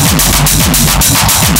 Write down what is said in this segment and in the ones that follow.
全然変わった。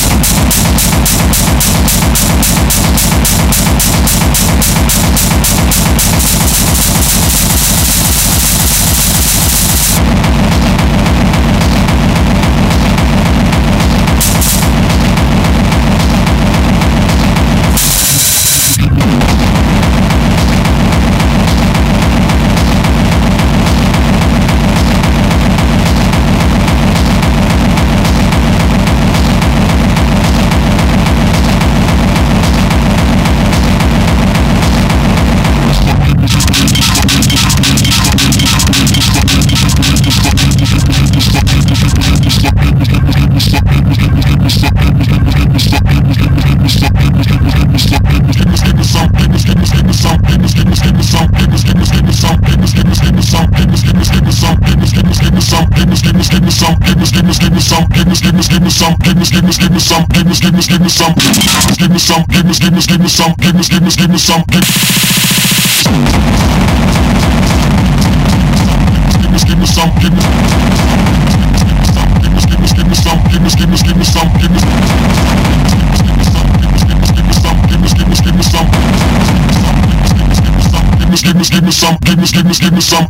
me some, give me some, give me, give me, give me some, give me, give me, give me some, give me, give me some, give me, give me, give me some, give me, give me, give me some, give me, give me some, give me, give me, give me some, give me, give me, give me some, give me, give me, give me some.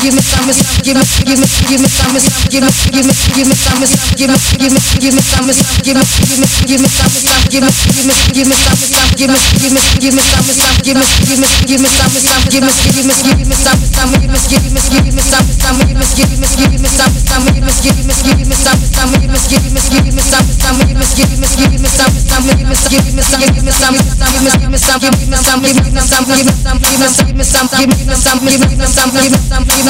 give me some give me give me give me some give me give me give me some give me give me give me some give me give me give me some give me give me give me some give me give me give me some give me give me give me some give me give me give me some some give me give me give me some some give me give me give me some some give me give me give me some some give me give me give me some some give me give me give me some some give me give me give me some give me give me some give me some give me some give me some give me some give me some give me some give me some give me some give me some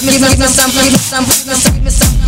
something, give me something, give me something, give me something, give me something.